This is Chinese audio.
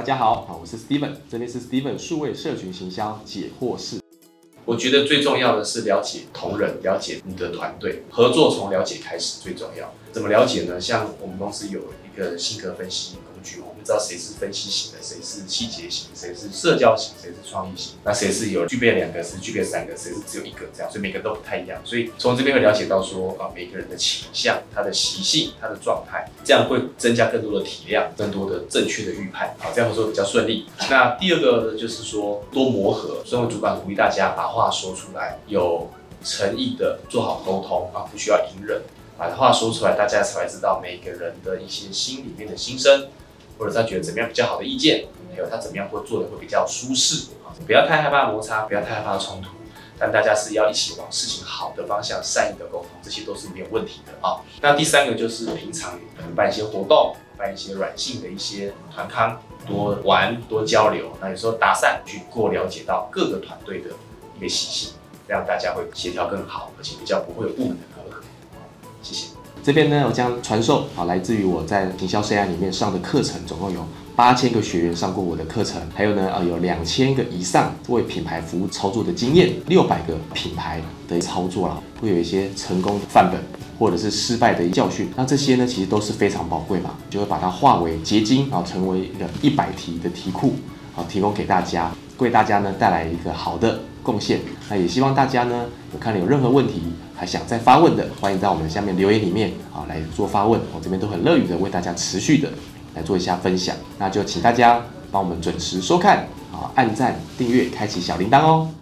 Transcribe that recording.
大家好，啊，我是 Steven，这边是 Steven 数位社群行销解惑室。我觉得最重要的是了解同仁，了解你的团队，合作从了解开始最重要。怎么了解呢？像我们公司有一个性格分析工具，我们知道谁是分析型的，谁是细节型，谁是社交型，谁是创意型，那谁是有具备两个，谁具备三个，谁是只有一个这样，所以每个都不太一样。所以从这边会了解到说啊，每个人的倾向、他的习性、他的状态，这样会增加更多的体谅，更多的正确的预判，好，这样合作比较顺利。那第二个呢，就是说多磨合，身为主管鼓励大家把话说出来，有诚意的做好沟通啊，不需要隐忍。把话说出来，大家才会知道每个人的一些心里面的心声，或者他觉得怎么样比较好的意见，还有他怎么样会做的会比较舒适啊，不要太害怕摩擦，不要太害怕冲突，但大家是要一起往事情好的方向善意的沟通，这些都是没有问题的啊。那第三个就是平常办一些活动，办一些软性的一些团康，多玩多交流，那有时候搭讪去过了解到各个团队的一个习性，让大家会协调更好，而且比较不会有部门的。谢谢。这边呢，我将传授啊，来自于我在营销 CI 里面上的课程，总共有八千个学员上过我的课程，还有呢，呃，有两千个以上为品牌服务操作的经验，六百个品牌的操作啦，会有一些成功的范本，或者是失败的教训。那这些呢，其实都是非常宝贵嘛，就会把它化为结晶，然后成为一个一百题的题库，好，提供给大家，为大家呢带来一个好的贡献。那也希望大家呢，有看了有任何问题。还想再发问的，欢迎在我们下面留言里面啊来做发问，我这边都很乐于的为大家持续的来做一下分享。那就请大家帮我们准时收看啊，按赞、订阅、开启小铃铛哦。